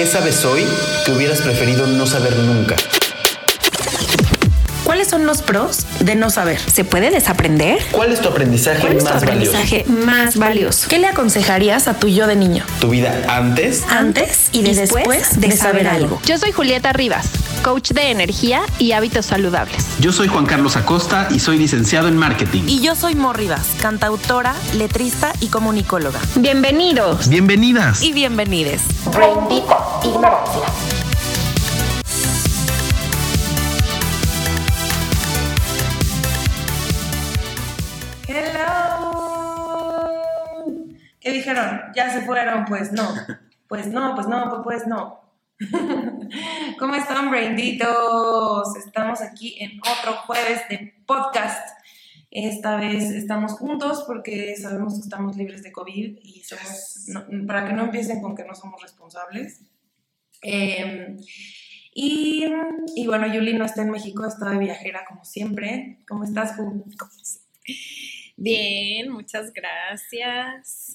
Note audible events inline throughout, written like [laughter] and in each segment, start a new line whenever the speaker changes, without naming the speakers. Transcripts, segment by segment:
¿Qué sabes hoy que hubieras preferido no saber nunca?
¿Cuáles son los pros de no saber? ¿Se puede desaprender?
¿Cuál es tu aprendizaje
¿Cuál es tu
más
aprendizaje más valioso? ¿Qué le aconsejarías a tu yo de niño?
valioso? ¿Tu vida antes?
Antes y después, de, saber algo.
Yo soy Julieta Rivas, coach de energía y hábitos saludables.
Yo soy Juan Carlos Acosta y soy licenciado en marketing.
Y yo soy Mor Rivas, cantautora, letrista y comunicóloga.
Bienvenidos.
Bienvenidas.
Y bienvenides.
Bendita ignorancia.
¿Qué dijeron? ¿Ya se fueron? Pues no. Pues no, pues no, pues no. [laughs] ¿Cómo están, Brainditos? Estamos aquí en otro jueves de podcast. Esta vez estamos juntos porque sabemos que estamos libres de COVID y somos, no- para que no empiecen con que no somos responsables. Eh, y, y bueno, Yuli no está en México, está de viajera como siempre. ¿Cómo estás, Ju?
Bien, muchas gracias.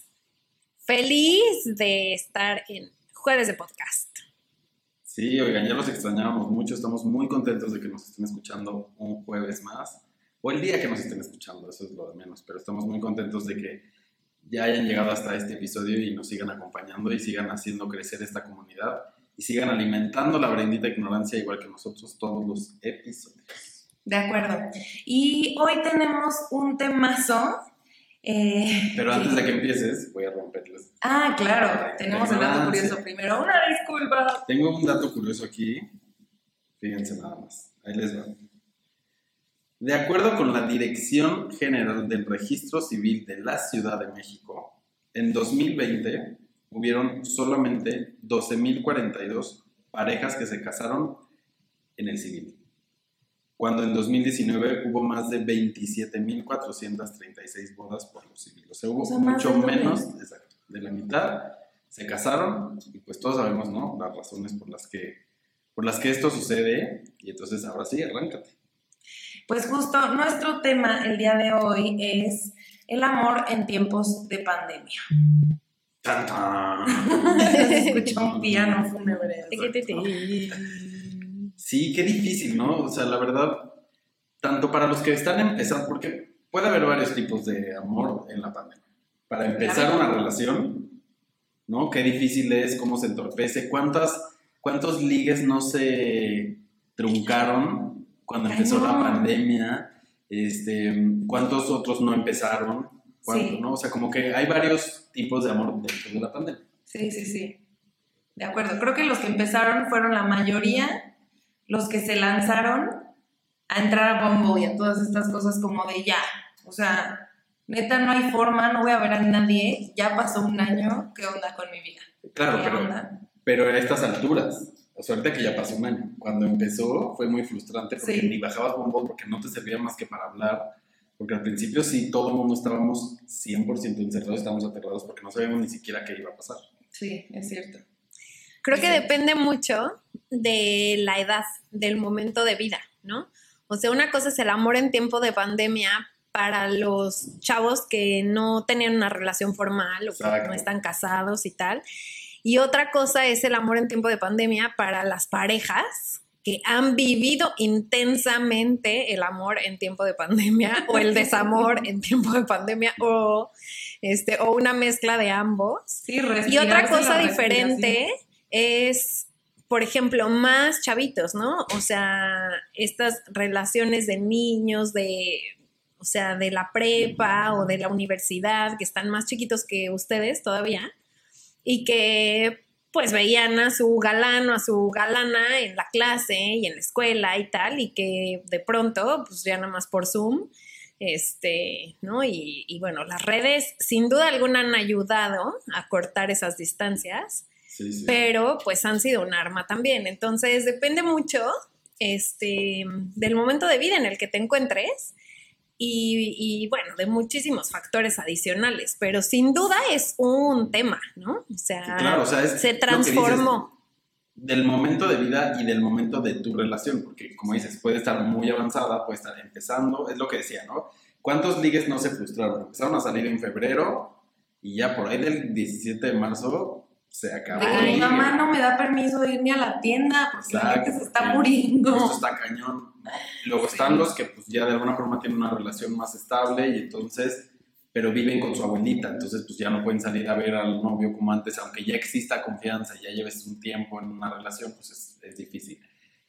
Feliz de estar en Jueves de Podcast.
Sí, oigan, ya los extrañábamos mucho. Estamos muy contentos de que nos estén escuchando un jueves más. O el día que nos estén escuchando, eso es lo de menos. Pero estamos muy contentos de que ya hayan llegado hasta este episodio y nos sigan acompañando y sigan haciendo crecer esta comunidad y sigan alimentando la bendita ignorancia igual que nosotros todos los episodios.
De acuerdo. Y hoy tenemos un temazo. Eh,
Pero antes de que empieces, voy a romperles.
Ah, claro, tenemos el dato curioso primero. Una disculpa.
Tengo un dato curioso aquí. Fíjense nada más. Ahí les va. De acuerdo con la Dirección General del Registro Civil de la Ciudad de México, en 2020 hubieron solamente 12.042 parejas que se casaron en el civil, cuando en 2019 hubo más de 27.436 bodas por lo civil. O sea, hubo
O sea, más
mucho menos, exacto, de la mitad se casaron y pues todos sabemos, ¿no? Las razones por las que, por las que esto sucede y entonces ahora sí, arráncate.
Pues justo nuestro tema el día de hoy es el amor en tiempos de pandemia.
¡Tan, tan! [laughs]
Se escuchó un piano fúnebre.
Sí, qué difícil, ¿no? O sea, la verdad, tanto para los que están empezando, porque puede haber varios tipos de amor en la pandemia. Para empezar una relación, ¿no? Qué difícil es, cómo se entorpece, cuántas, cuántos ligues no se truncaron cuando
Ay,
empezó la pandemia, este, cuántos otros no empezaron, ¿Cuánto,
Sí.
¿no? O sea, como que hay varios tipos de amor dentro de la pandemia.
Sí, sí, sí. De acuerdo. Creo que los que empezaron fueron la mayoría, los que se lanzaron a entrar a Bumble y a todas estas cosas como de ya. O sea, neta, no hay forma, no voy a ver a nadie. Ya pasó un año, ¿qué onda con mi vida?
Claro,
¿Qué
pero,
onda?
pero a estas alturas, o sea, ahorita que ya pasó un año, cuando empezó fue muy frustrante porque
Sí.
ni bajabas bombos porque no te servía más que para hablar, porque al principio sí todo el mundo estábamos 100% encerrados, estábamos aterrados porque no sabíamos ni siquiera qué iba a pasar.
Sí, es cierto.
Creo que depende mucho de la edad, del momento de vida, ¿no? O sea, una cosa es el amor en tiempo de pandemia para los chavos que no tenían una relación formal o que
Exacto.
no están casados y tal. Y otra cosa es el amor en tiempo de pandemia para las parejas que han vivido intensamente el amor en tiempo de pandemia o el desamor en tiempo de pandemia o, este, o una mezcla de ambos.
Sí,
Y otra cosa
respiración.
diferente es, por ejemplo, más chavitos, ¿no? O sea, estas relaciones de niños, de, o sea, de la prepa o de la universidad, que están más chiquitos que ustedes todavía, y que pues veían a su galán o a su galana en la clase y en la escuela y tal, y que de pronto, pues ya nada más por Zoom, este, ¿no? Y, y bueno, las redes sin duda alguna han ayudado a cortar esas distancias,
Sí, sí.
pero pues han sido un arma también. Entonces depende mucho, este, del momento de vida en el que te encuentres y, y, bueno, de muchísimos factores adicionales, pero sin duda es un tema, ¿no? O sea,
Sí, claro, o sea, es
se transformó.
del momento de vida y del momento de tu relación, porque como dices, puede estar muy avanzada, puede estar empezando, es lo que decía, ¿no? ¿Cuántos ligues no se frustraron? Empezaron a salir en febrero y ya por ahí del 17 de marzo se acabó.
De que mi mamá no me da permiso de irme a la tienda porque la
Exacto,
gente se está muriendo.
Esto está cañón. Luego están los que pues ya de alguna forma tienen una relación más estable y entonces, pero viven con su abuelita, entonces pues ya no pueden salir a ver al novio como antes, aunque ya exista confianza, ya lleves un tiempo en una relación, pues es, es difícil.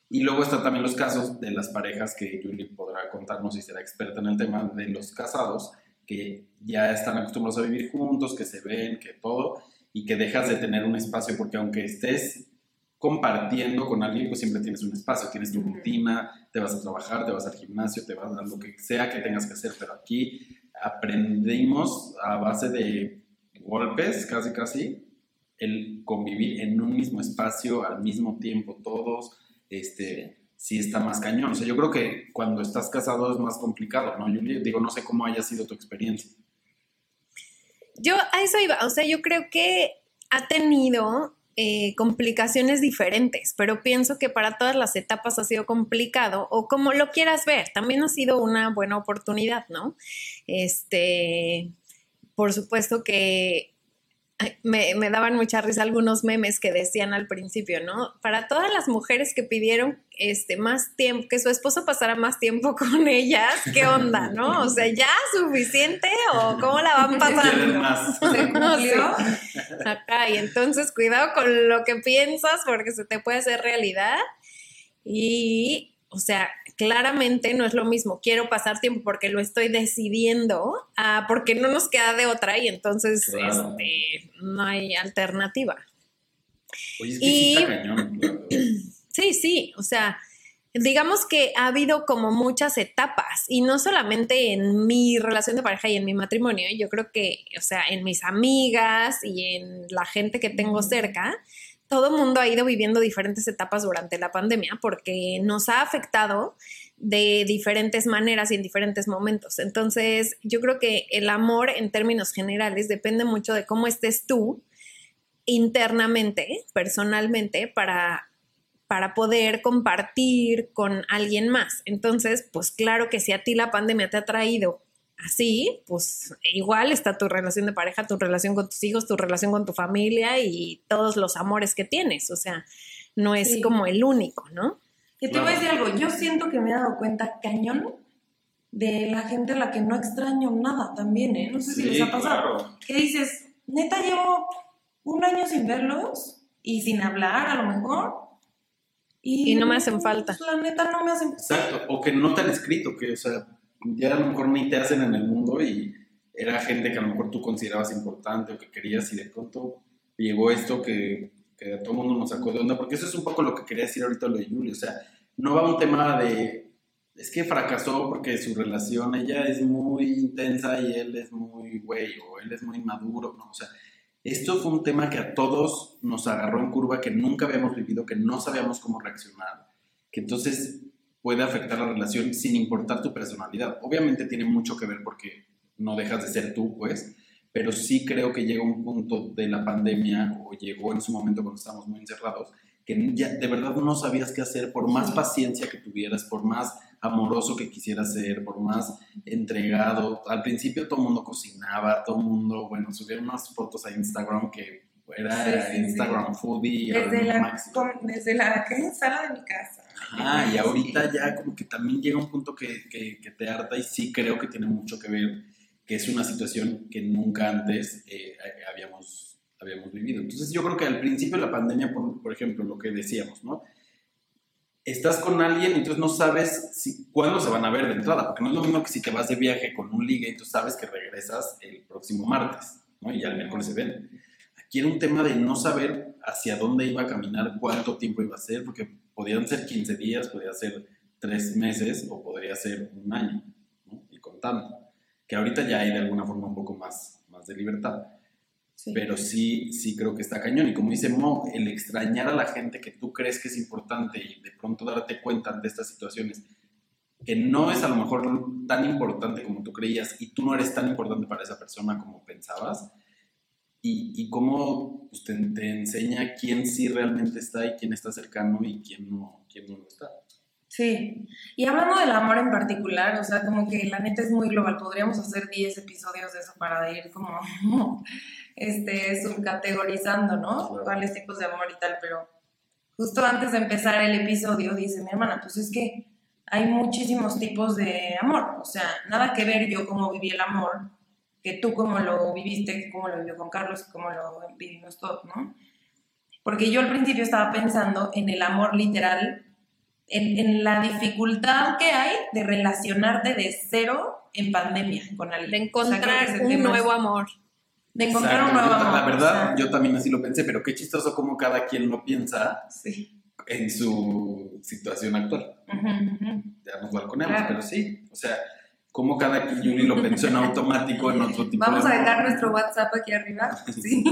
Y luego están también los casos de las parejas que Julie podrá contarnos si será experta en el tema de los casados, que ya están acostumbrados a vivir juntos, que se ven, que todo, y que dejas de tener un espacio porque aunque estés compartiendo con alguien, pues siempre tienes un espacio, tienes tu rutina, te vas a trabajar, te vas al gimnasio, te vas a lo que sea que tengas que hacer, pero aquí aprendimos a base de golpes, casi casi, el convivir en un mismo espacio al mismo tiempo todos, este, sí está más cañón. O sea, yo creo que cuando estás casado es más complicado, ¿no? Yo digo, no sé cómo haya sido tu experiencia.
Yo a eso iba, o sea, yo creo que ha tenido eh, complicaciones diferentes, pero pienso que para todas las etapas ha sido complicado, o como lo quieras ver, también ha sido una buena oportunidad, ¿no? Este, por supuesto que me, me daban mucha risa algunos memes que decían al principio, ¿no? Para todas las mujeres que pidieron este, más tiempo, que su esposo pasara más tiempo [laughs] con ellas, ¿qué onda, no? O sea, ¿ya suficiente o cómo la van
¿Quieren
pasando?
más? [laughs]
¿Se cumplió?
Acá, y entonces cuidado con lo que piensas porque se te puede hacer realidad. Y, o sea, claramente no es lo mismo. Quiero pasar tiempo porque lo estoy decidiendo, a porque no nos queda de otra y entonces
Claro.
este, no hay alternativa.
Oye, es que
Y-
sí está cañón. la verdad. [clears throat]
Sí, sí, o sea, digamos que ha habido como muchas etapas y no solamente en mi relación de pareja y en mi matrimonio, yo creo que, o sea, en mis amigas y en la gente que tengo cerca, todo mundo ha ido viviendo diferentes etapas durante la pandemia porque nos ha afectado de diferentes maneras y en diferentes momentos. Entonces, yo creo que el amor en términos generales depende mucho de cómo estés tú internamente, personalmente, para para poder compartir con alguien más. Entonces, pues claro que si a ti la pandemia te ha traído así, pues igual está tu relación de pareja, tu relación con tus hijos, tu relación con tu familia y todos los amores que tienes. O sea, no es
Sí.
como el único, ¿no?
Y te voy a decir algo, yo siento que me he dado cuenta cañón de la gente a la que no extraño nada también, ¿eh? No sé si
Sí,
les ha pasado.
claro.
Que dices, neta, llevo un año sin verlos y sin hablar a lo mejor.
Y no me hacen falta.
la neta no me hacen
Exacto, o que no te han escrito, que, o sea, ya a lo mejor ni te hacen en el mundo y era gente que a lo mejor tú considerabas importante o que querías y de pronto llegó esto que, que a todo el mundo nos sacó de onda, porque eso es un poco lo que quería decir ahorita lo de Julio, o sea, no va un tema de, es que fracasó porque su relación, ella es muy intensa y él es muy güey o él es muy maduro, no, o sea, esto fue un tema que a todos nos agarró en curva, que nunca habíamos vivido, que no sabíamos cómo reaccionar, que entonces puede afectar la relación sin importar tu personalidad. Obviamente tiene mucho que ver porque no dejas de ser tú, pues, pero sí creo que llega un punto de la pandemia o llegó en su momento cuando estábamos muy encerrados, que ya de verdad no sabías qué hacer, por más paciencia que tuvieras, por más amoroso que quisieras ser, por más entregado. Al principio todo el mundo cocinaba, todo el mundo, bueno, subía unas fotos a Instagram que era
Sí, sí, sí.
Instagram foodie. era
Desde la, com- desde la [laughs] ¿qué? sala de mi casa.
Ah, y ahorita ya como que también llega un punto que, que- que te harta y sí creo que tiene mucho que ver, que es una situación que nunca antes eh, habíamos, habíamos vivido. Entonces yo creo que al principio de la pandemia, por, por ejemplo, lo que decíamos, ¿no? Estás con alguien y entonces no sabes si, cuándo se van a ver de entrada, porque no es lo mismo que si te vas de viaje con un ligue y tú sabes que regresas el próximo martes, ¿no? Y ya el miércoles se ven. Aquí era un tema de no saber hacia dónde iba a caminar, cuánto tiempo iba a ser, porque podían ser 15 días, podía ser 3 meses o podría ser un año, ¿no? Y contando. Que ahorita ya hay de alguna forma un poco más, más de libertad.
Sí.
Pero sí, sí creo que está cañón. Y como dice Mo, el extrañar a la gente que tú crees que es importante y de pronto darte cuenta de estas situaciones que no es a lo mejor tan importante como tú creías y tú no eres tan importante para esa persona como pensabas. Y, y cómo pues, te, te enseña quién sí realmente está y quién está cercano y quién no, quién no lo está.
Sí, y hablando del amor en particular, o sea, como que la neta es muy global, podríamos hacer 10 episodios de eso para ir como [laughs] este, subcategorizando, ¿no?
Claro.
Cuáles tipos de amor y tal, pero justo antes de empezar el episodio dice mi hermana, pues es que hay muchísimos tipos de amor, o sea, nada que ver yo cómo viví el amor, que tú cómo lo viviste, cómo lo vivió con Carlos, cómo lo vivimos todos, ¿no? Porque yo al principio estaba pensando en el amor literal, en, en la dificultad que hay de relacionarte de cero en pandemia con alguien.
De
O sea,
encontrar un nuevo amor.
De encontrar
Exacto.
un nuevo amor.
La verdad,
o sea,
yo también así lo pensé, pero qué chistoso como cada quien lo piensa
Sí.
en su situación actual.
Ujú, ujú.
Ya nos balconeamos,
Claro.
pero sí, o sea, como cada Yuli lo pensó en automático en otro tipo
Vamos
de
a dejar nuestro WhatsApp aquí arriba. [laughs] Sí.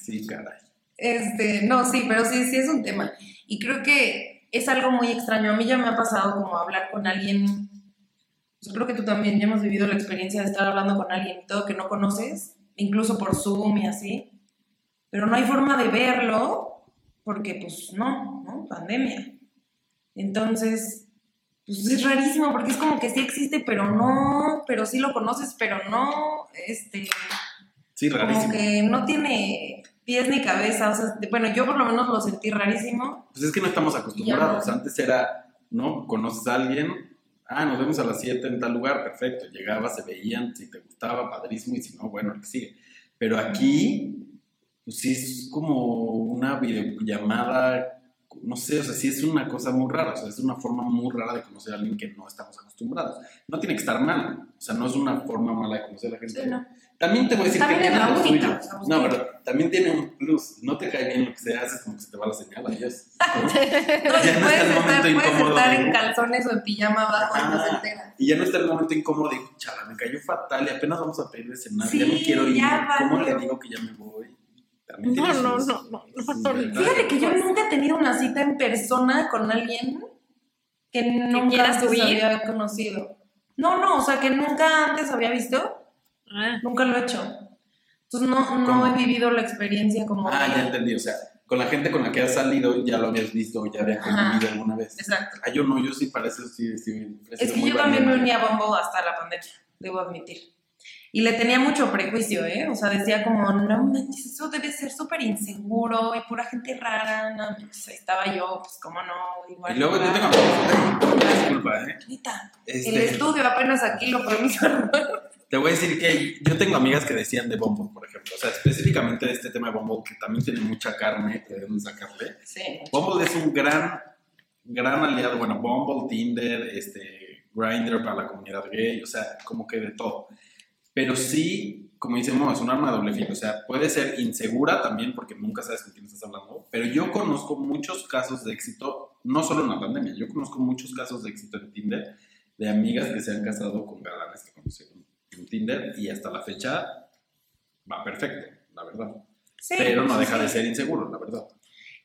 Sí, caray.
Este, no, sí, pero sí, sí es un tema. Y creo que es algo muy extraño. A mí ya me ha pasado como hablar con alguien. Yo creo que tú también ya hemos vivido la experiencia de estar hablando con alguien y todo que no conoces, incluso por Zoom y así. Pero no hay forma de verlo porque, pues, no, ¿no? Pandemia. Entonces, pues es rarísimo porque es como que sí existe, pero no, pero sí lo conoces, pero no, este,
Sí,
como
rarísimo.
que no tiene pies ni cabeza, o sea, bueno, yo por lo menos lo sentí rarísimo.
Pues es que no estamos acostumbrados.
No.
Antes era, ¿no? Conoces a alguien, ah, nos vemos a las 7 en tal lugar, perfecto. Llegabas, se veían, si te gustaba, padrísimo, y si no, bueno, el que sigue. Pero aquí, pues sí es como una videollamada, no sé, o sea, sí es una cosa muy rara, o sea, es una forma muy rara de conocer a alguien que no estamos acostumbrados. No tiene que estar mal, o sea, no es una forma mala de conocer a la gente.
Sí, no.
También te voy a decir
También
que tiene
única,
suyo. No, pero también tiene un plus. No te cae bien lo que se hace, como que se te va la señal, adiós. [laughs] ¿no?
No,
Ya no está
puedes
el
estar,
momento
puedes
incómodo
estar
de-
en calzones o en pijama abajo y no se entera.
Y ya no está el momento incómodo de, chala, me cayó fatal y apenas vamos a pedir de cenar, ya
Sí,
no quiero ir,
ya
¿cómo le digo que ya me voy? También
No, no, no, no.
Fíjate que yo nunca he tenido una cita en persona con alguien que nunca antes había conocido. No, no, o sea, que nunca antes había visto,
Ah,
nunca lo he hecho. Entonces no, no he vivido la experiencia como...
Ah, ya entendí, o sea, con la gente con la que has salido ya lo habías visto, ya habías
Ajá.
convivido alguna vez.
Exacto.
Ah, yo no, yo sí para eso sí, sí,
Es que yo también me uní a Bumble hasta la pandemia, debo admitir. Y le tenía mucho prejuicio, ¿eh? O sea, decía como, no manches, eso debe ser súper inseguro y pura gente rara. No, manches, ahí estaba yo, pues, cómo no, igual.
Y luego yo tengo... Ay, Disculpa, ¿eh?
Neta, el
Este,
estudio apenas aquí lo permitió.
Te voy a decir que yo tengo amigas que decían de Bumble, por ejemplo. O sea, específicamente de este tema de Bumble, que también tiene mucha carne que debemos sacarle.
Sí.
Bumble es un gran, gran aliado. Bueno, Bumble, Tinder, este, Grindr para la comunidad gay, o sea, como que de todo. Pero sí, como decimos, es un arma de doble filo. O sea, puede ser insegura también porque nunca sabes con quién estás hablando. Pero yo conozco muchos casos de éxito, no solo en la pandemia, yo conozco muchos casos de éxito en Tinder de amigas que se han casado con galanes que conocieron en Tinder y hasta la fecha va perfecto, la verdad.
Sí,
Pero no deja
sí.
de ser inseguro, la verdad.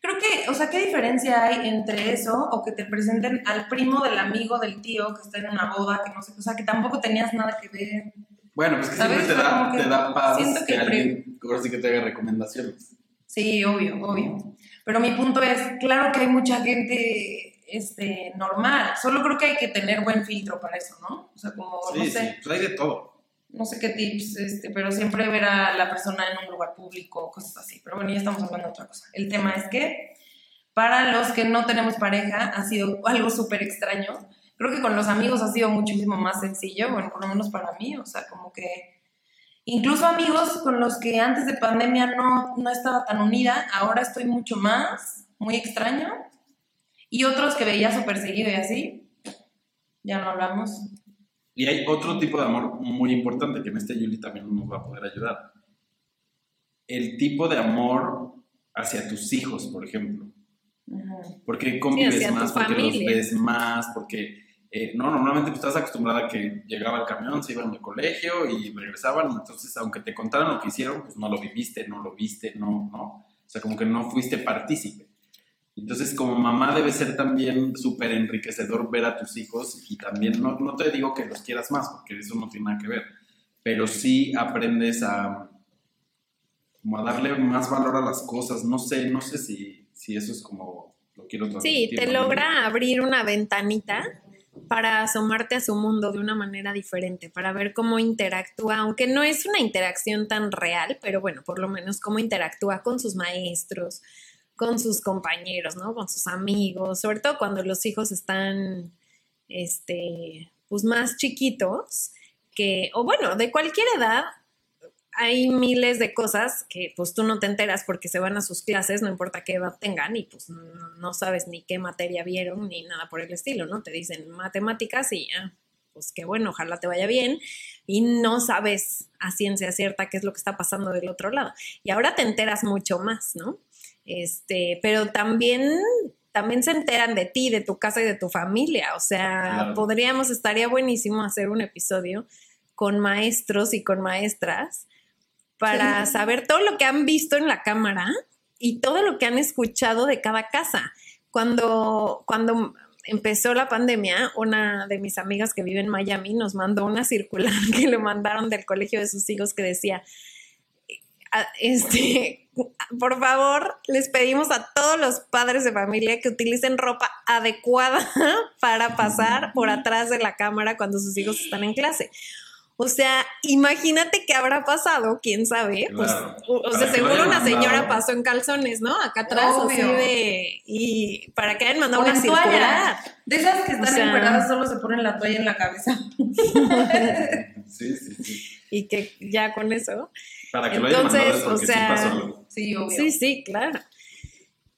Creo que, o sea, ¿qué diferencia hay entre eso o que te presenten al primo del amigo del tío que está en una boda, que no sé, o sea, que tampoco tenías nada que ver?
Bueno, pues que siempre te da, te da paz
siento que
que alguien, ahora sí que te haga recomendaciones.
Sí, obvio, obvio. Pero mi punto es, claro que hay mucha gente este, normal, solo creo que hay que tener buen filtro para eso, ¿no? O sea, como,
Sí,
no
sí,
sé,
pues hay de todo.
no sé qué tips, este, pero siempre ver a la persona en un lugar público, cosas así. Pero bueno, ya estamos hablando de otra cosa. El tema es que para los que no tenemos pareja ha sido algo súper extraño. Creo que con los amigos ha sido muchísimo más sencillo, bueno, por lo menos para mí, o sea, como que incluso amigos con los que antes de pandemia no, no estaba tan unida, ahora estoy mucho más, muy extraño. Y otros que veía súper seguido y así, ya no hablamos.
Y hay otro tipo de amor muy importante que en este Yuli también nos va a poder ayudar. El tipo de amor hacia tus hijos, por ejemplo. Porque convives más, porque los ves más, porque... eh, no, normalmente pues, estás acostumbrada a que llegaba el camión, se iban al colegio y regresaban, y entonces aunque te contaran lo que hicieron, pues no lo viviste, no lo viste, no, no. O sea, como que no fuiste partícipe. Entonces, como mamá debe ser también súper enriquecedor ver a tus hijos y también, no, no te digo que los quieras más, porque eso no tiene nada que ver, pero sí aprendes a, como a darle más valor a las cosas. No sé, no sé si, si eso es como lo quiero
Sí,
transmitir,
te
¿no?
logra abrir una ventanita para asomarte a su mundo de una manera diferente, para ver cómo interactúa, aunque no es una interacción tan real, pero bueno, por lo menos cómo interactúa con sus maestros, con sus compañeros, ¿no? Con sus amigos, sobre todo cuando los hijos están, este, pues más chiquitos, que, o bueno, de cualquier edad, hay miles de cosas que pues tú no te enteras porque se van a sus clases, no importa qué edad tengan y pues no, no sabes ni qué materia vieron ni nada por el estilo, ¿no? Te dicen matemáticas y ya, pues qué bueno, ojalá te vaya bien y no sabes a ciencia cierta qué es lo que está pasando del otro lado. Y ahora te enteras mucho más, ¿no? Este, pero también también se enteran de ti, de tu casa y de tu familia. O sea,
Claro.
podríamos, estaría buenísimo hacer un episodio con maestros y con maestras para saber todo lo que han visto en la cámara y todo lo que han escuchado de cada casa. Cuando, cuando empezó la pandemia, una de mis amigas que vive en Miami nos mandó una circular [laughs] que le mandaron del colegio de sus hijos que decía, a- este, por favor, les pedimos a todos los padres de familia que utilicen ropa adecuada [laughs] para pasar por atrás de la cámara cuando sus hijos están en clase. O sea, imagínate qué habrá pasado, quién sabe. Pues,
Claro.
o, o sea, seguro una señora
mandado.
pasó en calzones, ¿no? Acá atrás, así
Obvio.
de. Y para que hayan mandado
O
una
toalla.
circular.
De esas que
O
están
sea-
encueradas solo se ponen la toalla en la cabeza. [laughs]
Sí, sí, sí.
Y que ya con eso.
Para que lo hayan
Entonces,
mandado es porque
o sea,
sí pasó algo.
Sí, obvio.
Sí, sí, claro.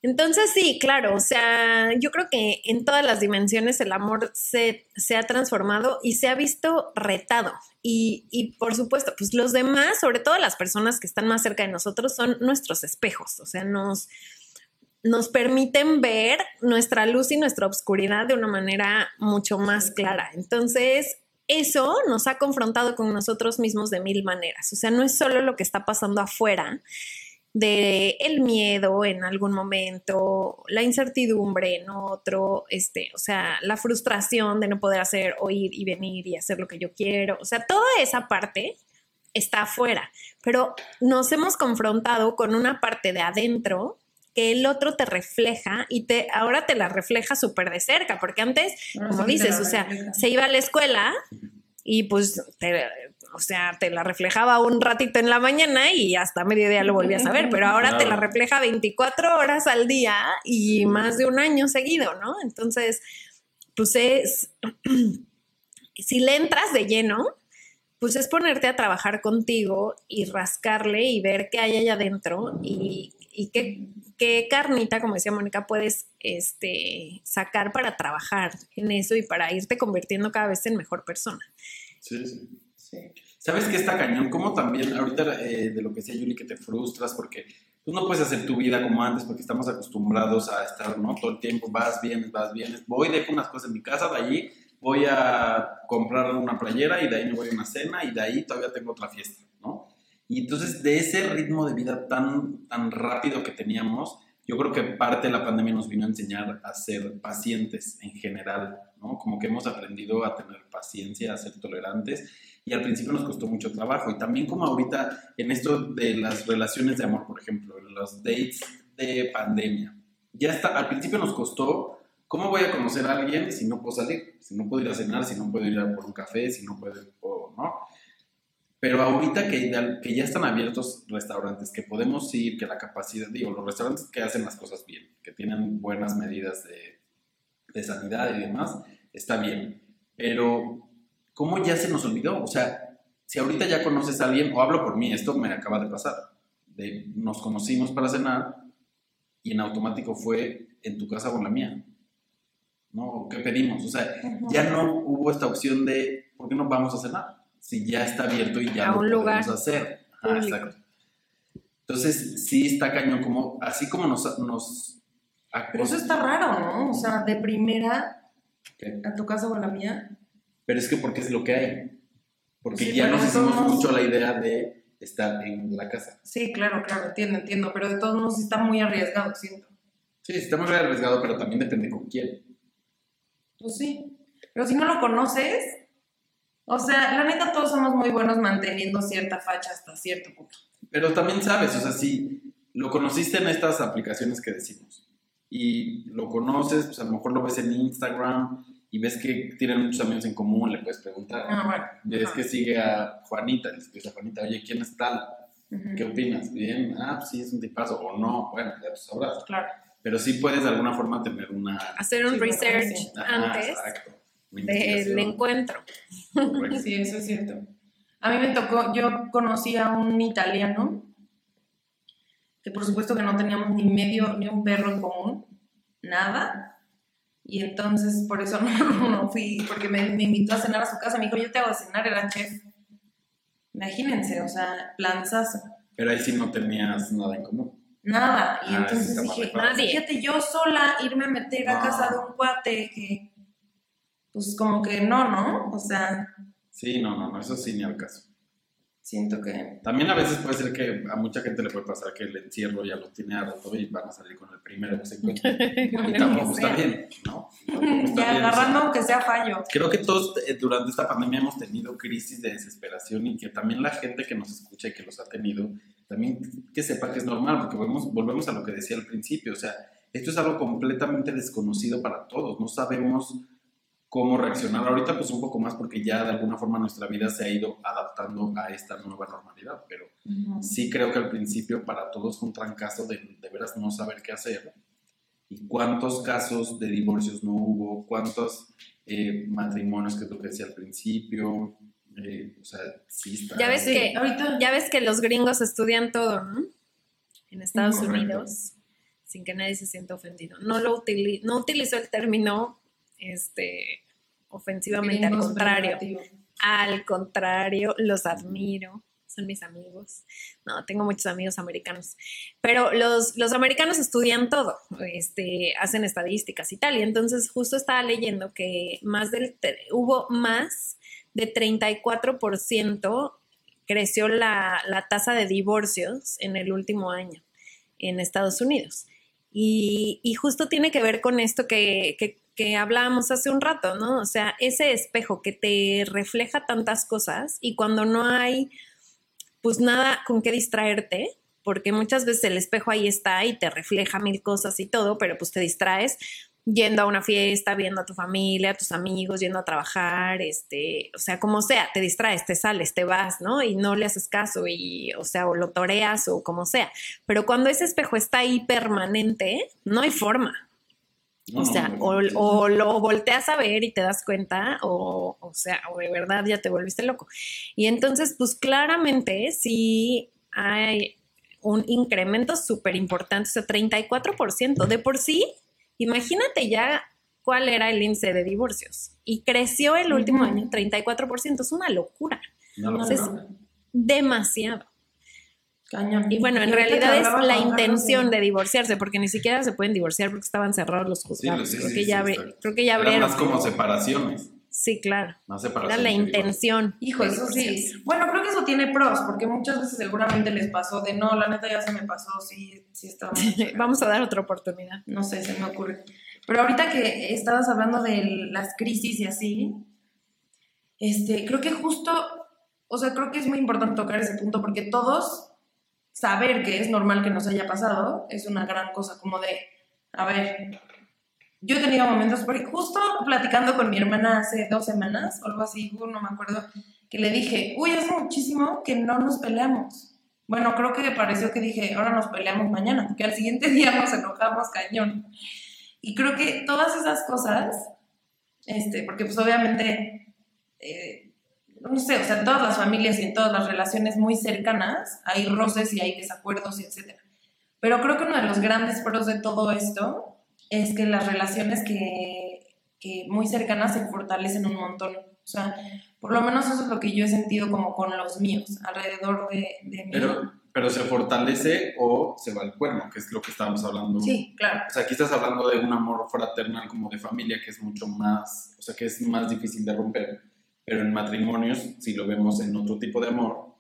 Entonces sí, claro, o sea, yo creo que en todas las dimensiones el amor se, se ha transformado y se ha visto retado. Y, y por supuesto, pues los demás, sobre todo las personas que están más cerca de nosotros, son nuestros espejos, o sea, nos, nos permiten ver nuestra luz y nuestra oscuridad de una manera mucho más clara. Entonces, eso nos ha confrontado con nosotros mismos de mil maneras. O sea, no es solo lo que está pasando afuera, de el miedo en algún momento, la incertidumbre en otro, este, o sea, la frustración de no poder hacer o ir y venir y hacer lo que yo quiero, o sea, toda esa parte está afuera, pero nos hemos confrontado con una parte de adentro que el otro te refleja y te ahora te la refleja súper de cerca, porque antes,
Ahora
como dices, o sea, se iba a la escuela y pues, te- o sea, te la reflejaba un ratito en la mañana y hasta mediodía lo volvías a ver, pero ahora te la refleja 24 horas al día y más de un año seguido, ¿no? Entonces, pues es, [clears throat] si le entras de lleno, pues es ponerte a trabajar contigo y rascarle y ver qué hay allá adentro y, y qué, qué carnita, como decía Mónica, puedes este, sacar para trabajar en eso y para irte convirtiendo cada vez en mejor persona.
Sí, sí.
Sí.
¿Sabes qué está cañón? Como también, ahorita eh, de lo que decía Yuli, que te frustras porque tú no puedes hacer tu vida como antes porque estamos acostumbrados a estar, ¿no? Todo el tiempo, vas, vienes, vas, vienes. Voy, dejo unas cosas en mi casa, de allí voy a comprar una playera y de ahí me voy a una cena y de ahí todavía tengo otra fiesta, ¿no? Y entonces de ese ritmo de vida tan, tan rápido que teníamos, yo creo que parte de la pandemia nos vino a enseñar a ser pacientes en general, ¿no? Como que hemos aprendido a tener paciencia, a ser tolerantes y al principio nos costó mucho trabajo. Y también como ahorita en esto de las relaciones de amor, por ejemplo, en los dates de pandemia, ya está, al principio nos costó, ¿cómo voy a conocer a alguien si no puedo salir? Si no puedo ir a cenar, si no puedo ir a por un café, si no puedo. Pero ahorita que ya, que ya están abiertos restaurantes, que podemos ir, que la capacidad, digo, los restaurantes que hacen las cosas bien, que tienen buenas medidas de, de sanidad y demás, está bien. Pero, ¿cómo ya se nos olvidó? O sea, si ahorita ya conoces a alguien, o hablo por mí, esto me acaba de pasar, de, nos conocimos para cenar y en automático fue en tu casa o en la mía. ¿No? ¿Qué pedimos? O sea, ya no hubo esta opción de, ¿por qué no vamos a cenar? Si ya está abierto y ya
A
lo
un
podemos
lugar
hacer. Ajá,
público.
exacto. Entonces, sí está cañón, como, así como nos... nos
Pero eso está raro, ¿no? O sea, de primera
¿Qué?
a tu casa o a la mía.
Pero es que porque es lo que hay. Porque
Sí,
ya nos hicimos mucho la idea de estar en la casa.
Sí, claro, claro, entiendo, entiendo. Pero de todos modos está muy arriesgado, siento.
Sí, estamos muy arriesgados, pero también depende con quién.
Pues sí. Pero si no lo conoces, o sea, la neta todos somos muy buenos manteniendo cierta facha hasta cierto punto.
Pero también sabes, o sea, si lo conociste en estas aplicaciones que decimos y lo conoces, pues a lo mejor lo ves en Instagram y ves que tienen muchos amigos en común, le puedes preguntar.
Ah, bueno.
Ves
Ajá.
que sigue a Juanita, le escribes a Juanita, oye, ¿quién es tal? ¿Qué opinas? Bien, ah, pues sí, es un tipazo, o no, bueno, ya tú sabrás.
Claro.
Pero sí puedes de alguna forma tener una...
Hacer un
Sí,
research antes
exacto, una
del encuentro.
Sí, eso es cierto. A mí me tocó, yo conocí a un italiano, que por supuesto que no teníamos ni medio, ni un perro en común, nada. Y entonces por eso [laughs] no, no fui, porque me, me invitó a cenar a su casa, me dijo, yo te hago cenar, era chef. Imagínense, o sea, planzazo.
Pero ahí sí no tenías nada en común.
Nada. Y
Ah,
entonces dije, fíjate, yo sola irme a meter a
No.
casa de un cuate que, pues como que no, ¿no? O sea,
Sí, no, no, no, eso sí ni al caso.
siento que...
También a veces puede ser que a mucha gente le puede pasar que el encierro ya lo tiene harto y van a salir con el primero que se [laughs] encuentren. Y tampoco está bien, ¿no? [laughs] Está
Ya
bien,
agarrando
o sea,
aunque sea fallo.
Creo que todos eh, durante esta pandemia hemos tenido crisis de desesperación y que también la gente que nos escucha y que los ha tenido, también que sepa que es normal, porque volvemos, volvemos a lo que decía al principio, o sea, esto es algo completamente desconocido para todos, no sabemos cómo reaccionar. Ahorita pues un poco más porque ya de alguna forma nuestra vida se ha ido adaptando a esta nueva normalidad, pero sí creo que al principio para todos fue un trancazo de, de veras no saber qué hacer. ¿Y cuántos casos de divorcios no hubo? ¿Cuántos eh, matrimonios que que decía al principio? Eh, o sea, sí está.
Ya ves que-
ahorita
Ya ves que los gringos estudian todo, ¿no? En Estados
Ujú.
Unidos, sin que nadie se sienta ofendido. No lo utili no utilizó el término este ofensivamente, al contrario. Al contrario, los admiro, son mis amigos. No, tengo muchos amigos americanos. Pero los, los americanos estudian todo, este, hacen estadísticas y tal. Y entonces justo estaba leyendo que más del, hubo más de 34% creció la, la tasa de divorcios en el último año en Estados Unidos. Y, y justo tiene que ver con esto que, que, que hablábamos hace un rato, ¿no? O sea, ese espejo que te refleja tantas cosas y cuando no hay, pues nada con qué distraerte, porque muchas veces el espejo ahí está y te refleja mil cosas y todo, pero pues te distraes yendo a una fiesta, viendo a tu familia, a tus amigos, yendo a trabajar, este, o sea, como sea, te distraes, te sales, te vas, ¿no? Y no le haces caso y, o sea, o lo toreas o como sea. Pero cuando ese espejo está ahí permanente, no hay forma.
No,
O sea,
no,
o,
no,
o lo volteas a ver y te das cuenta, o, o sea, o de verdad ya te volviste loco. Y entonces, pues claramente sí hay un incremento súper importante, o sea, 34%. De por sí, imagínate ya cuál era el índice de divorcios. Y creció el último
Ujú.
año 34%, es una locura,
no, no,
Entonces,
no.
demasiado.
Cañón.
Y bueno, en
Y
realidad es la intención
de-
divorciarse, porque ni siquiera se pueden divorciar porque estaban cerrados los juzgados.
sí,
creo,
sí,
que
sí,
ya creo que ya abrieron.
más como separaciones,
Sí, claro.
más
Era
separaciones.
la
que divorcios.
intención.
Hijo,
de
eso sí. Bueno, creo que eso tiene pros, porque muchas veces seguramente les pasó de no, la neta ya se me pasó, sí, sí estaba.
Vamos a dar otra oportunidad.
No sé, se me ocurre. Pero ahorita que estabas hablando de las crisis y así, este, creo que justo, o sea, creo que es muy importante tocar ese punto porque todos saber que es normal que nos haya pasado es una gran cosa, como de, a ver, yo he tenido momentos, porque justo platicando con mi hermana hace dos semanas o algo así, no me acuerdo, que le dije, uy, hace muchísimo que no nos peleamos. Bueno, creo que pareció que dije, ahora nos peleamos mañana, porque al siguiente [laughs] día nos enojamos cañón. Y creo que todas esas cosas, este, porque pues obviamente, eh, no sé, o sea, en todas las familias y en todas las relaciones muy cercanas hay roces y hay desacuerdos y etcétera. Pero creo que uno de los grandes pros de todo esto es que las relaciones que, que muy cercanas se fortalecen un montón. O sea, por lo menos eso es lo que yo he sentido como con los míos, alrededor de, de mí.
Pero, pero se fortalece o se va al cuerno, que es lo que estábamos hablando.
sí, claro.
O sea, aquí estás hablando de un amor fraternal como de familia que es mucho más, o sea, que es más difícil de romper. Pero en matrimonios, si lo vemos en otro tipo de amor,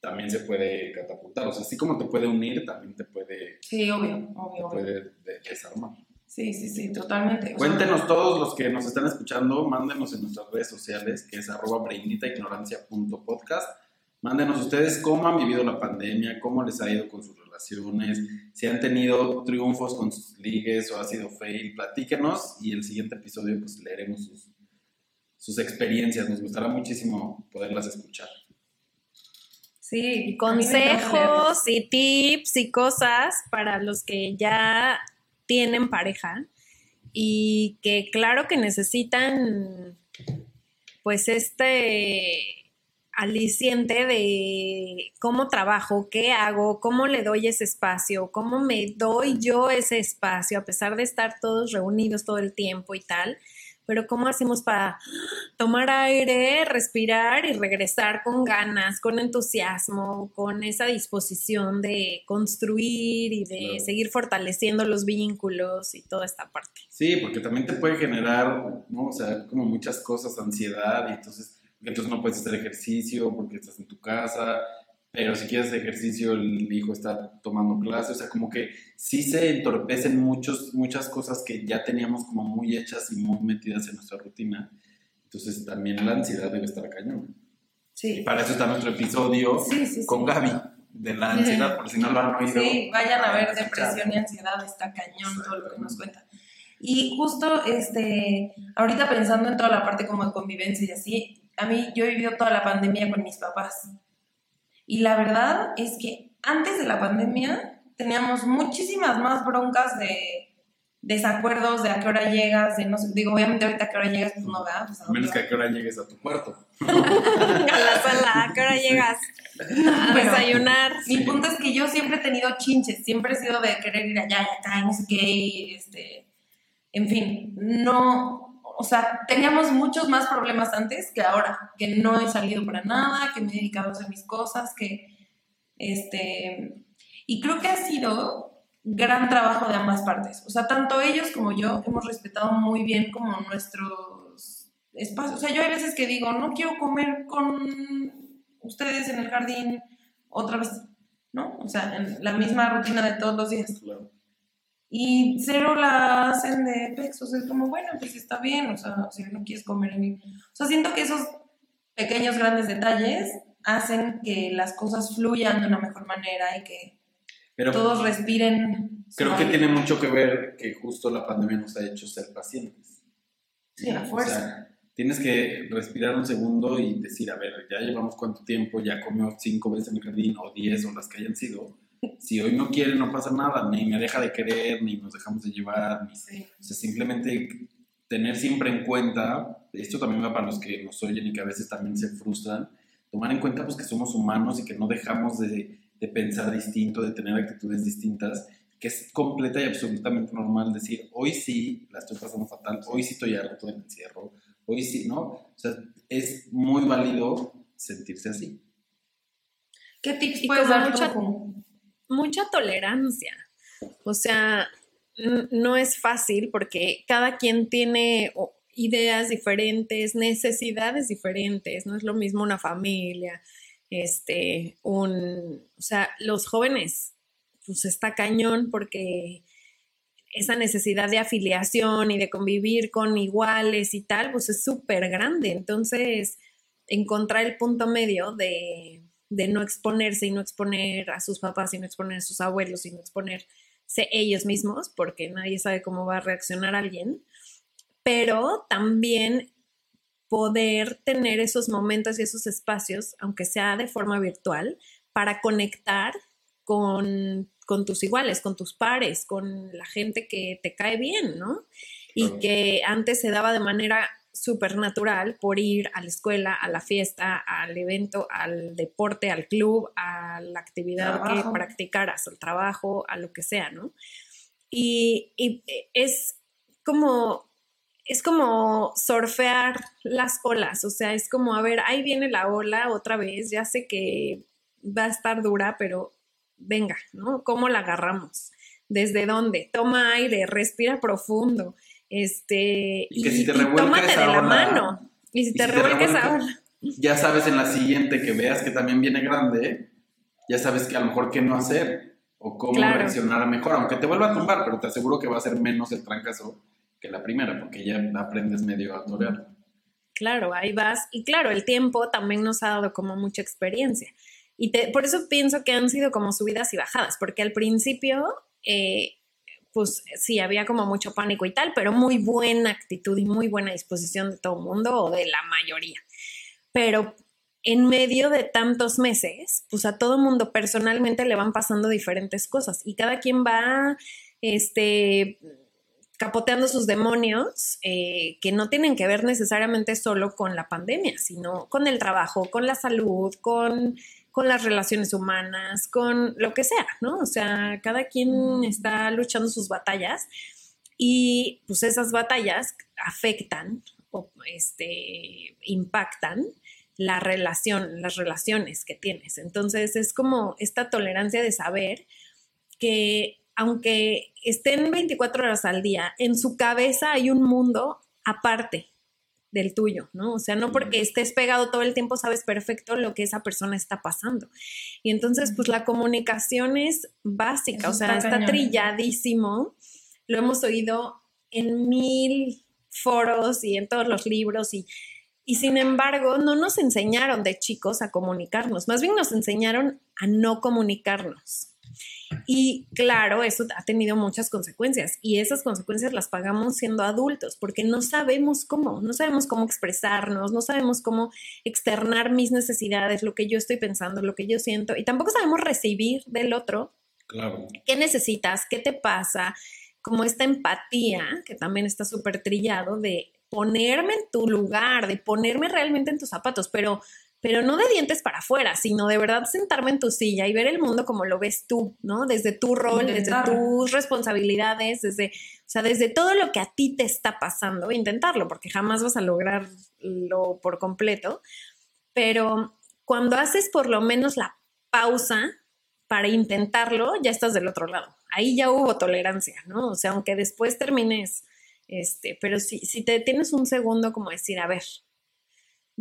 también se puede catapultar. O sea, así como te puede unir, también te puede,
Sí, obvio, obvio,
puede de- desarmar.
Sí, sí, sí, totalmente. O sea,
Cuéntenos todos los que nos están escuchando, mándenos en nuestras redes sociales, que es arroba. Mándenos ustedes cómo han vivido la pandemia, cómo les ha ido con sus relaciones relaciones, si han tenido triunfos con sus ligues o ha sido fail, platíquenos y el siguiente episodio pues leeremos sus, sus experiencias. Nos gustará muchísimo poderlas escuchar.
Sí, consejos y tips y cosas para los que ya tienen pareja y que claro que necesitan pues este aliciente de cómo trabajo, qué hago, cómo le doy ese espacio, cómo me doy yo ese espacio, a pesar de estar todos reunidos todo el tiempo y tal. Pero ¿cómo hacemos para tomar aire, respirar y regresar con ganas, con entusiasmo, con esa disposición de construir y de
Claro.
seguir fortaleciendo los vínculos y toda esta parte?
Sí, porque también te puede generar, ¿no? O sea, como muchas cosas, ansiedad, y entonces, entonces no puedes hacer ejercicio porque estás en tu casa, pero si quieres ejercicio, el hijo está tomando clases, o sea, como que sí se entorpecen muchos, muchas cosas que ya teníamos como muy hechas y muy metidas en nuestra rutina. Entonces también la ansiedad debe estar cañón. Y
Sí.
para eso está nuestro episodio
Sí, sí, sí.
con Gaby de la ansiedad, por si no lo han oído.
Sí, vayan a ver
escuchar.
depresión y ansiedad, está cañón todo lo que nos cuenta. Y justo, este, ahorita pensando en toda la parte como de convivencia y así, a mí yo he vivido toda la pandemia con mis papás. Y la verdad es que antes de la pandemia teníamos muchísimas más broncas de desacuerdos de a qué hora llegas, de no sé, digo, obviamente ahorita a qué hora llegas, pues no, ¿verdad? Pues, ¿a
menos que a qué hora llegues a tu cuarto. [laughs]
A la sala, ¿a qué hora llegas? [laughs] A desayunar.
Mi punto es que yo siempre he tenido chinches, siempre he sido de querer ir allá y acá, y no sé qué, y este, en fin, no, o sea, teníamos muchos más problemas antes que ahora, que no he salido para nada, que me he dedicado a hacer mis cosas, que, este, y creo que ha sido gran trabajo de ambas partes, o sea, tanto ellos como yo hemos respetado muy bien como nuestros espacios, o sea, yo hay veces que digo, no quiero comer con ustedes en el jardín otra vez, ¿no? O sea, en la misma rutina de todos los días. Y cero la hacen de pex, o sea, es como, bueno, pues está bien, o sea, si no quieres comer en... O sea, siento que esos pequeños, grandes detalles hacen que las cosas fluyan de una mejor manera y que
Pero
todos respiren.
creo que tiene mucho que ver que justo la pandemia nos ha hecho ser pacientes.
Sí, a
O
fuerza.
sea, tienes que respirar un segundo y decir, a ver, ya llevamos cuánto tiempo, ya comió cinco veces en el jardín o diez o las que hayan sido. Si hoy no quiere, no pasa nada, ni me deja de querer, ni nos dejamos de llevar, ni
Sí.
O sea, simplemente tener siempre en cuenta, esto también va para los que nos oyen y que a veces también se frustran, tomar en cuenta pues que somos humanos y que no dejamos de, de pensar distinto, de tener actitudes distintas, que es completa y absolutamente normal decir, hoy sí la estoy pasando fatal, hoy sí estoy harto del encierro, hoy sí, ¿no? O sea, es muy válido sentirse así.
¿Qué tips puedes dar
mucha-? Mucha tolerancia. O sea, no es fácil porque cada quien tiene ideas diferentes, necesidades diferentes. No es lo mismo una familia, este, un, o sea, los jóvenes, pues está cañón porque esa necesidad de afiliación y de convivir con iguales y tal, pues es súper grande. Entonces, encontrar el punto medio de, de no exponerse y no exponer a sus papás y no exponer a sus abuelos y no exponerse ellos mismos, porque nadie sabe cómo va a reaccionar alguien, pero también poder tener esos momentos y esos espacios, aunque sea de forma virtual, para conectar con, con tus iguales, con tus pares, con la gente que te cae bien, ¿no? Y que antes se daba de manera súper natural por ir a la escuela, a la fiesta, al evento, al deporte, al club, a la actividad
Trabajo.
que practicaras, al trabajo, a lo que sea, ¿no? Y, y es como es como surfear las olas, o sea, es como, a ver, ahí viene la ola otra vez, ya sé que va a estar dura, pero venga, ¿no? ¿Cómo la agarramos? ¿Desde dónde? Toma aire, respira profundo, este,
Y que si te
tómate de la mano. Y si
y
te
si
revuelques- ahora.
Ya sabes en la siguiente que veas que también viene grande, ya sabes que a lo mejor qué no hacer o cómo
Claro.
reaccionar mejor, aunque te vuelva a tumbar, pero te aseguro que va a ser menos el trancazo que la primera, porque ya aprendes medio a torear.
Claro, ahí vas. Y claro, el tiempo también nos ha dado como mucha experiencia. Y te- por eso pienso que han sido como subidas y bajadas, porque al principio, eh, pues sí, había como mucho pánico y tal, pero muy buena actitud y muy buena disposición de todo el mundo o de la mayoría. Pero en medio de tantos meses, pues a todo mundo personalmente le van pasando diferentes cosas y cada quien va, este, capoteando sus demonios eh, que no tienen que ver necesariamente solo con la pandemia, sino con el trabajo, con la salud, con, con las relaciones humanas, con lo que sea, ¿no? O sea, cada quien está luchando sus batallas y pues esas batallas afectan o este, impactan la relación, las relaciones que tienes. Entonces es como esta tolerancia de saber que aunque estén 24 horas al día, en su cabeza hay un mundo aparte del tuyo, ¿no? O sea, no porque estés pegado todo el tiempo sabes perfecto lo que esa persona está pasando. Y entonces, pues la comunicación es básica,
Eso
o sea,
está
está, trilladísimo. Lo hemos oído en mil foros y en todos los libros y, y sin embargo no nos enseñaron de chicos a comunicarnos, más bien nos enseñaron a no comunicarnos. Y claro, eso ha tenido muchas consecuencias y esas consecuencias las pagamos siendo adultos porque no sabemos cómo, no sabemos cómo expresarnos, no sabemos cómo externar mis necesidades, lo que yo estoy pensando, lo que yo siento y tampoco sabemos recibir del otro
Claro.
qué necesitas, qué te pasa, como esta empatía, que también está súper trillado, de ponerme en tu lugar, de ponerme realmente en tus zapatos, pero, pero no de dientes para afuera, sino de verdad sentarme en tu silla y ver el mundo como lo ves tú, ¿no? Desde tu rol, desde tus responsabilidades, desde, o sea, desde todo lo que a ti te está pasando, intentarlo, porque jamás vas a lograrlo por completo, pero cuando haces por lo menos la pausa para intentarlo, ya estás del otro lado. Ahí ya hubo tolerancia, ¿no? O sea, aunque después termines, este, pero si, si te tienes un segundo como decir, a ver,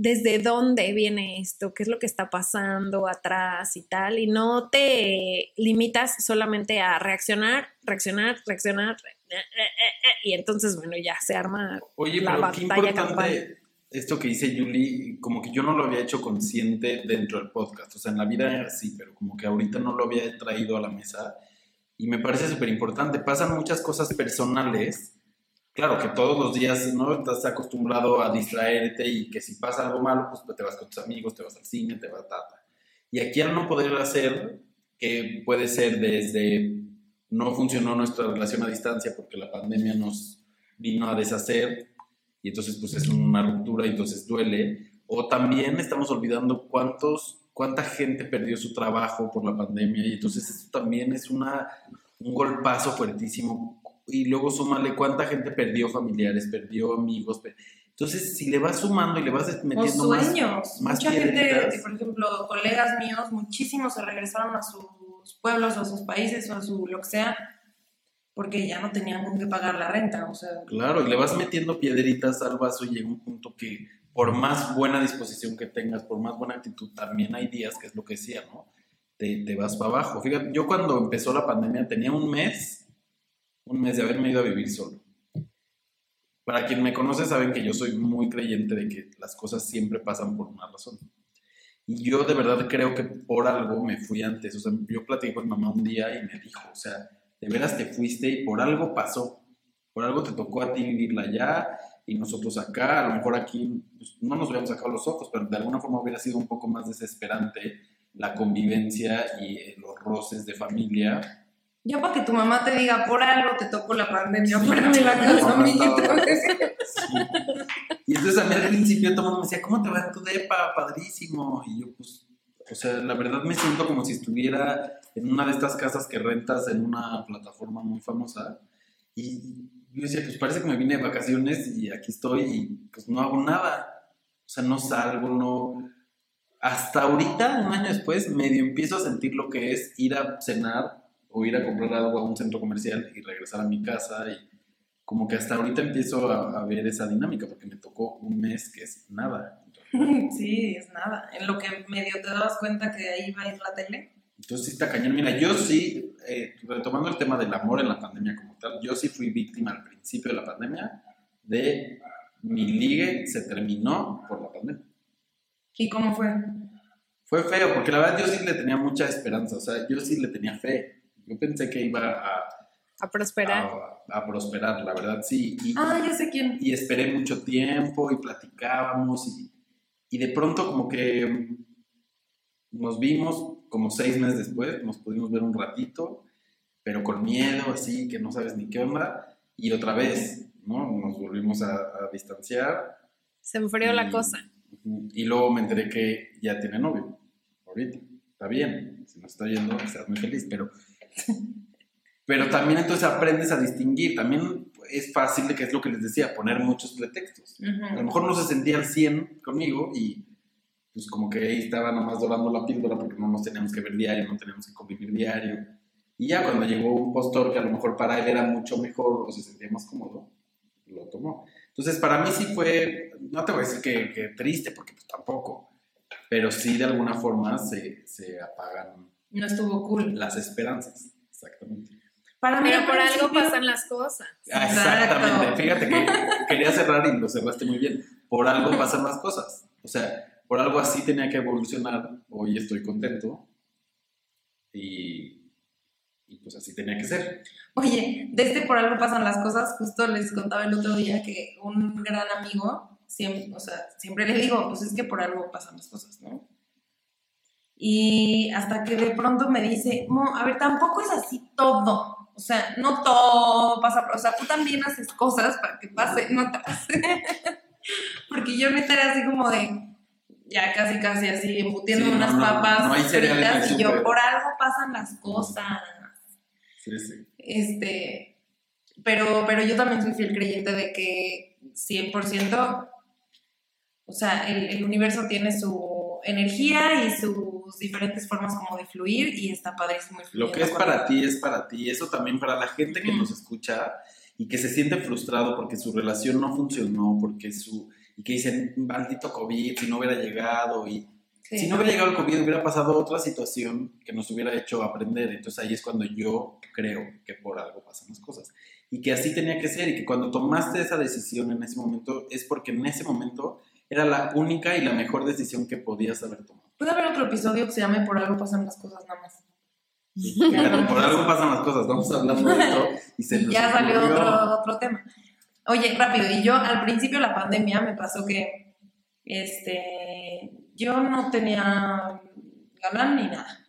¿desde dónde viene esto? ¿Qué es lo que está pasando atrás y tal? Y no te limitas solamente a reaccionar, reaccionar, reaccionar, eh, eh, eh, y entonces, bueno, ya se arma
Oye,
la
pero qué
batalla campal.
importante esto que dice Julie, como que yo no lo había hecho consciente dentro del podcast. O sea, en la vida sí, pero como que ahorita no lo había traído a la mesa. Y me parece súper importante. Pasan muchas cosas personales. Claro que todos los días no estás acostumbrado a distraerte y que si pasa algo malo, pues te vas con tus amigos, te vas al cine, te vas a tata. Y aquí al no poder hacer, que puede ser desde no funcionó nuestra relación a distancia porque la pandemia nos vino a deshacer y entonces pues es una ruptura y entonces duele. O también estamos olvidando cuántos, cuánta gente perdió su trabajo por la pandemia y entonces esto también es una, un golpazo fuertísimo. Y luego súmale cuánta gente perdió familiares, perdió amigos. per- Entonces, si le vas sumando y le vas
O
metiendo más,
sueños.
más
Mucha gente,
piedritas.
que, por ejemplo, colegas míos, muchísimos se regresaron a sus pueblos o a sus países o a su lo que sea, porque ya no tenían con qué pagar la renta. O sea,
Claro, y le vas metiendo piedritas al vaso y llega un punto que por más buena disposición que tengas, por más buena actitud, también hay días, que es lo que decía, ¿no? Te, te vas para abajo. Fíjate, yo cuando empezó la pandemia tenía un mes, un mes de haberme ido a vivir solo. Para quien me conoce saben que yo soy muy creyente de que las cosas siempre pasan por una razón. Y yo de verdad creo que por algo me fui antes. O sea, yo platiqué con mamá un día y me dijo, o sea, de veras te fuiste y por algo pasó. Por algo te tocó a ti vivirla allá y nosotros acá. A lo mejor aquí pues, no nos hubiéramos sacado los ojos, pero de alguna forma hubiera sido un poco más desesperante la convivencia y los roces de familia.
Ya para que tu mamá te diga, por algo te tocó la pandemia, pórame la casa, amiguito. [laughs]
Sí. Y entonces a mí al principio todo el mundo me decía, ¿cómo te va tu depa? Padrísimo. Y yo pues, o sea, la verdad me siento como si estuviera en una de estas casas que rentas en una plataforma muy famosa. Y yo decía, pues parece que me vine de vacaciones y aquí estoy y pues no hago nada. O sea, no salgo, no... Hasta ahorita, un año después, medio empiezo a sentir lo que es ir a cenar o ir a comprar algo a un centro comercial y regresar a mi casa y como que hasta ahorita empiezo a, a ver esa dinámica porque me tocó un mes que es nada. [laughs]
Sí, es nada. En lo que medio te dabas cuenta que ahí va a ir la tele.
Entonces sí está cañón. Mira, yo sí, eh, retomando el tema del amor en la pandemia como tal, yo sí fui víctima al principio de la pandemia de mi ligue se terminó por la pandemia.
¿Y cómo fue?
Fue feo, porque la verdad yo sí le tenía mucha esperanza, o sea, yo sí le tenía fe. Yo pensé que iba a,
A prosperar.
a, a prosperar, la verdad, sí. Y,
Ah, ya sé quién.
y esperé mucho tiempo y platicábamos y, y de pronto como que nos vimos como seis meses después, nos pudimos ver un ratito, pero con miedo, así, que no sabes ni qué onda, y otra vez, ¿no? Nos volvimos a, a distanciar.
Se enfrió la
y-
cosa.
Ujú, Y luego me enteré que ya tiene novio, ahorita. Está bien, si nos está yendo, estás muy feliz, pero... [laughs] Pero también entonces aprendes a distinguir. También es fácil, que es lo que les decía, poner muchos pretextos. A lo mejor no se sentía al 100 conmigo y pues como que ahí estaba nomás dorando la píldora porque no nos teníamos que ver diario, no teníamos que convivir diario. Y ya cuando llegó un postor que a lo mejor para él era mucho mejor o se sentía más cómodo, lo tomó. Entonces para mí sí fue, no te voy a decir que, que triste porque pues tampoco, pero sí de alguna forma se, se apagan
No estuvo cool.
las esperanzas. Exactamente.
Para mí
Pero por algo pasan las cosas.
Ah,
Exacto.
Exactamente. Fíjate que [laughs] quería cerrar y lo cerraste muy bien. Por algo pasan las cosas. O sea, por algo así tenía que evolucionar. Hoy estoy contento. Y, y pues así tenía que ser.
Oye, de este por algo pasan las cosas. Justo les contaba el otro día que un gran amigo, siempre, o sea, siempre le digo, pues es que por algo pasan las cosas, ¿no? Y hasta que de pronto me dice, Mo, a ver, tampoco es así todo. O sea, no todo pasa, o sea, tú también haces cosas para que pase, no te pase. [laughs] Porque yo neta era así como de, ya casi casi así, embutiendo
Sí,
unas
no,
papas
no
fritas y yo, por algo pasan las cosas.
Sí, sí.
Este, pero, pero yo también soy fiel creyente de que 100%, o sea, el, el universo tiene su energía y sus diferentes formas como de fluir y está padrísimo.
Lo que es para ti es para ti. Eso también para la gente que
Mm.
nos escucha y que se siente frustrado porque su relación no funcionó, porque su... Y que dicen, maldito COVID, si no hubiera llegado y...
Sí.
Si no hubiera llegado el COVID, hubiera pasado otra situación que nos hubiera hecho aprender. Entonces ahí es cuando yo creo que por algo pasan las cosas. Y que así tenía que ser. Y que cuando tomaste esa decisión en ese momento, es porque en ese momento era la única y la mejor decisión que podías haber tomado.
Puede haber otro episodio que se llame Por algo pasan las cosas nada más. [laughs]
Por algo pasan las cosas. Vamos hablando de esto y se [laughs] nos
ya salió otro, otro tema. Oye, rápido, y yo al principio de la pandemia me pasó que este, yo no tenía galán ni nada.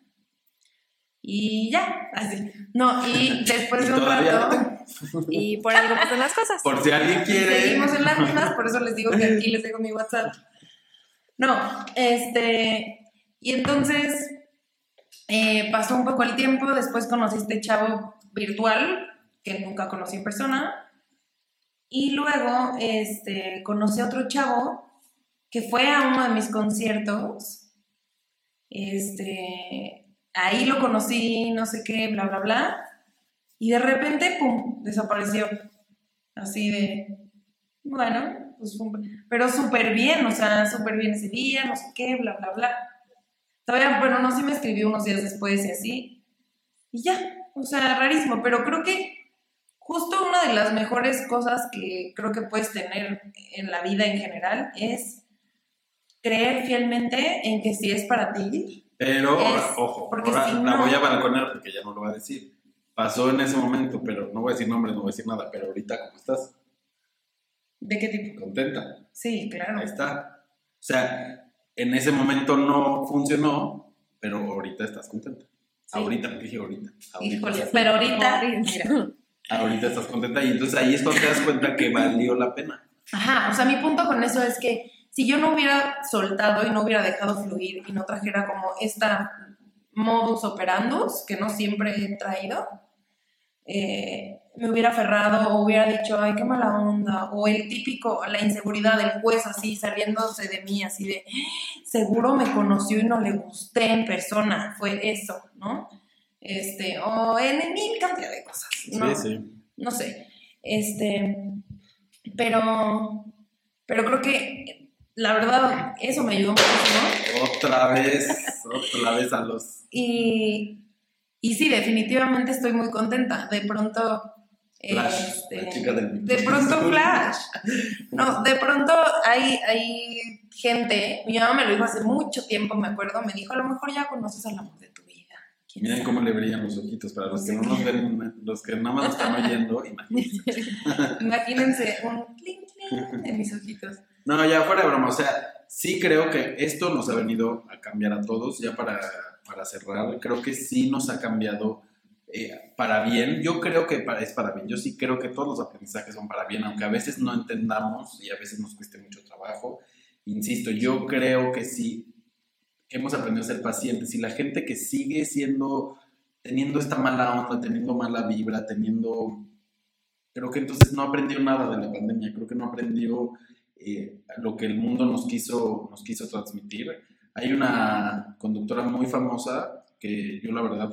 Y ya, así. No, y [laughs] después de un rato,
Y por algo pasan las cosas.
Por si alguien quiere.
seguimos en las mismas, por eso les digo que aquí les dejo mi WhatsApp. No, este, y entonces eh, pasó un poco el tiempo, después conocí a este chavo virtual que nunca conocí en persona. Y luego este, conocí a otro chavo que fue a uno de mis conciertos. Este, ahí lo conocí, no sé qué, bla, bla, bla. Y de repente, pum, desapareció. Así de, bueno, pues Pero súper bien, o sea, súper bien ese día, no sé qué, bla, bla, bla. Todavía, bueno, no, sí me escribió unos días después y así. Y ya, o sea, rarísimo, pero creo que justo una de las mejores cosas que creo que puedes tener en la vida en general es creer fielmente en que si es para ti.
Pero,
Es-
ojo,
porque
ahora
si
la
no-
voy a balconear porque ya no lo va a decir. Pasó en ese momento, pero no voy a decir nombres, no voy a decir nada. Pero ahorita, ¿cómo estás?
¿De qué tipo?
¿Contenta?
Sí, claro.
Ahí está. O sea, en ese momento no funcionó, pero ahorita estás contenta. Ahorita, ¿qué dije ahorita? Ahorita,
Híjole, pero ahorita,
Ahorita.
mira.
ahorita estás contenta y entonces ahí es cuando te das cuenta que valió la pena.
Ajá, o sea, mi punto con eso es que si yo no hubiera soltado y no hubiera dejado fluir y no trajera como esta modus operandus que no siempre he traído, eh, me hubiera aferrado o hubiera dicho, ay, qué mala onda, o el típico, la inseguridad del juez así saliéndose de mí, así de, seguro me conoció y no le gusté en persona, fue eso, ¿no? Este, o en mil cantidad de cosas, ¿no?
sí.
no sé, este, pero, pero creo que la verdad eso me ayudó muchísimo
Otra vez, otra vez a los...
y, y sí, definitivamente estoy muy contenta. De pronto,
Flash,
Este,
la chica del
De pronto [laughs] Flash. No, de pronto hay, hay gente, mi mamá me lo dijo hace mucho tiempo, me acuerdo, me dijo, a lo mejor ya conoces al amor de tu vida. ¿Quién
Miren
sabe?
cómo le brillan los ojitos. Para los que no nos ven, los que nada más nos están oyendo, [laughs] imagínense.
Imagínense un clink clink en mis ojitos.
No, ya fuera de broma, o sea, sí creo que esto nos ha venido a cambiar a todos, ya para, para cerrar, creo que sí nos ha cambiado eh, para bien, yo creo que para- es para bien, yo sí creo que todos los aprendizajes son para bien, aunque a veces no entendamos y a veces nos cueste mucho trabajo, insisto, yo creo que sí hemos aprendido a ser pacientes. Y la gente que sigue siendo, teniendo esta mala onda, teniendo mala vibra, teniendo... Creo que entonces no aprendió nada de la pandemia, creo que no aprendió eh, lo que el mundo nos quiso, nos quiso transmitir. Hay una conductora muy famosa que yo la verdad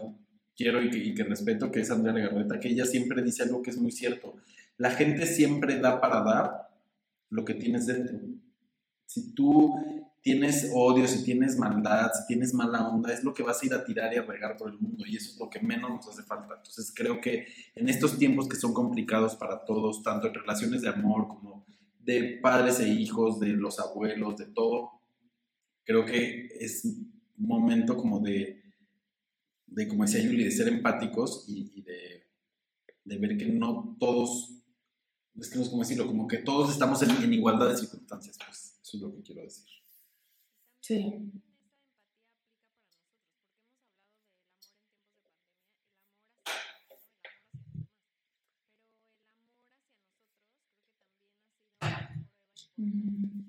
quiero y que, y que respeto, que es Andrea Legarreta, que ella siempre dice algo que es muy cierto. La gente siempre da para dar lo que tienes dentro. Si tú tienes odio, si tienes maldad, si tienes mala onda, es lo que vas a ir a tirar y a regar por el mundo y eso es lo que menos nos hace falta. Entonces creo que en estos tiempos que son complicados para todos, tanto en relaciones de amor como de padres e hijos, de los abuelos, de todo, creo que es momento como de, de como decía Yuli, de ser empáticos y, y de, de ver que no todos, es que no sé cómo decirlo, como que todos estamos en, en igualdad de circunstancias, pues eso es lo que quiero decir.
Sí. Mm.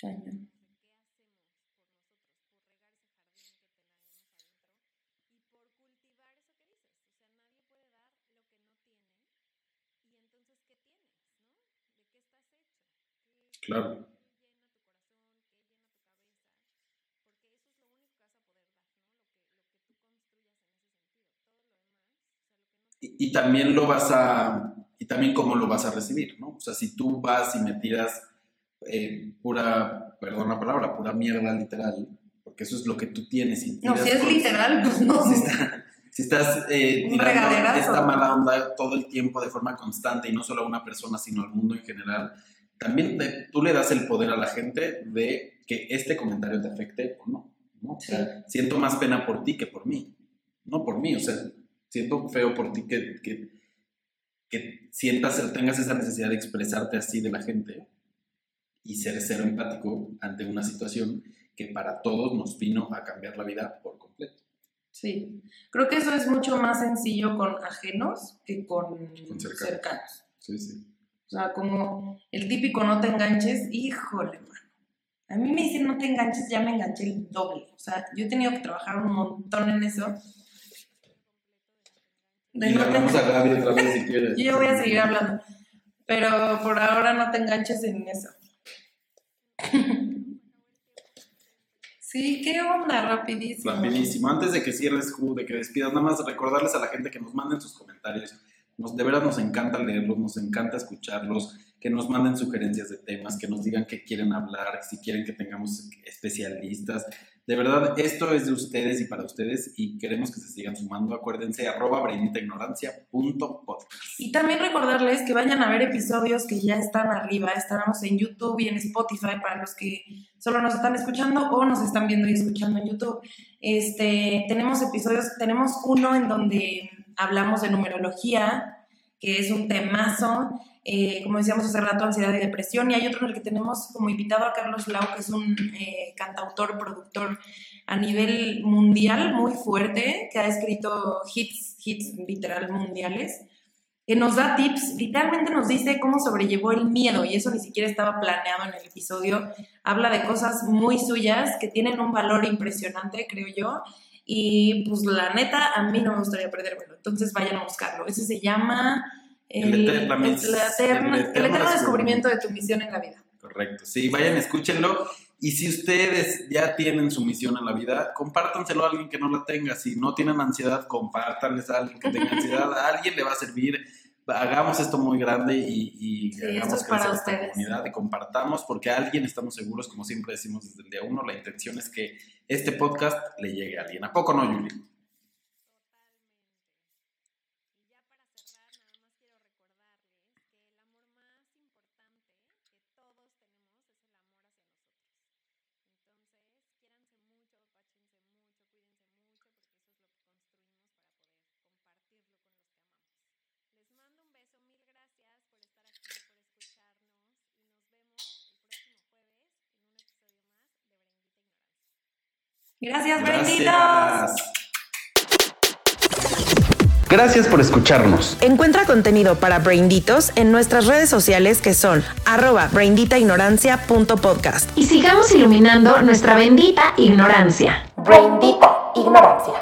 Cañón.
Claro. Y, y también lo vas a, y también cómo lo vas a recibir, ¿no? O sea, si tú vas y me tiras eh, pura, perdón la palabra, pura mierda literal, porque eso es lo que tú tienes. Y
No, si es literal, pues no.
si, está- si estás eh, tirando esta mala onda todo el tiempo de forma constante y no solo a una persona, sino al mundo en general, también te- tú le das el poder a la gente de que este comentario te afecte o no. ¿no? O sea, siento más pena por ti que por mí. No por mí, o sea, siento feo por ti que, que, que sientas, tengas esa necesidad de expresarte así de la gente y ser cero empático ante una situación que para todos nos vino a cambiar la vida por completo.
Sí. Creo que eso es mucho más sencillo con ajenos que con,
Con cercanos.
cercanos.
Sí, sí.
O sea, como el típico no te enganches, híjole, mano. A mí me dicen no te enganches, ya me enganché el doble. O sea, yo he tenido que trabajar un montón en eso. De
Y
no
hablamos a Gaby otra vez si [laughs] quieres.
Yo voy a seguir hablando. Pero por ahora no te enganches en eso. [laughs] Sí, ¿qué onda? Rapidísimo.
Rapidísimo. Antes de que cierres, de que despidas, nada más recordarles a la gente que nos manden sus comentarios. De veras nos encanta leerlos, nos encanta escucharlos, que nos manden sugerencias de temas, que nos digan qué quieren hablar, si quieren que tengamos especialistas. De verdad, esto es de ustedes y para ustedes y queremos que se sigan sumando. Acuérdense, arroba brainitaignorancia.podcast.
Y también recordarles que vayan a ver episodios que ya están arriba. Estamos en YouTube y en Spotify para los que solo nos están escuchando o nos están viendo y escuchando en YouTube. Este, tenemos episodios, tenemos uno en donde hablamos de numerología, que es un temazo, eh, como decíamos hace rato, ansiedad y depresión, y hay otro en el que tenemos como invitado a Carlos Lau, que es un eh, cantautor, productor a nivel mundial muy fuerte, que ha escrito hits, hits literal mundiales, que nos da tips, literalmente nos dice cómo sobrellevó el miedo, y eso ni siquiera estaba planeado en el episodio, habla de cosas muy suyas que tienen un valor impresionante, creo yo, y pues la neta, a mí no me gustaría perdérmelo. Entonces vayan a buscarlo. Ese se llama
El
el,
eterno-
el eterno-
el
el
eterno
eterno descubrimiento de tu misión en la vida.
Correcto. Sí, vayan, escúchenlo. Y si ustedes ya tienen su misión en la vida, compártanselo a alguien que no la tenga. Si no tienen ansiedad, compártanles a alguien que tenga ansiedad. [laughs] A alguien le va a servir. Hagamos esto muy grande y, y
Sí,
hagamos crecer esta
ustedes.
comunidad y compartamos porque a alguien estamos seguros, como siempre decimos desde el día uno, la intención es que este podcast le llegue a alguien. ¿A poco no, Yuli?
Gracias.
Gracias.
Gracias por escucharnos.
Encuentra contenido para Brainditos en nuestras redes sociales que son arroba brainditaignorancia.podcast.
Y sigamos iluminando nuestra bendita ignorancia.
Braindita ignorancia.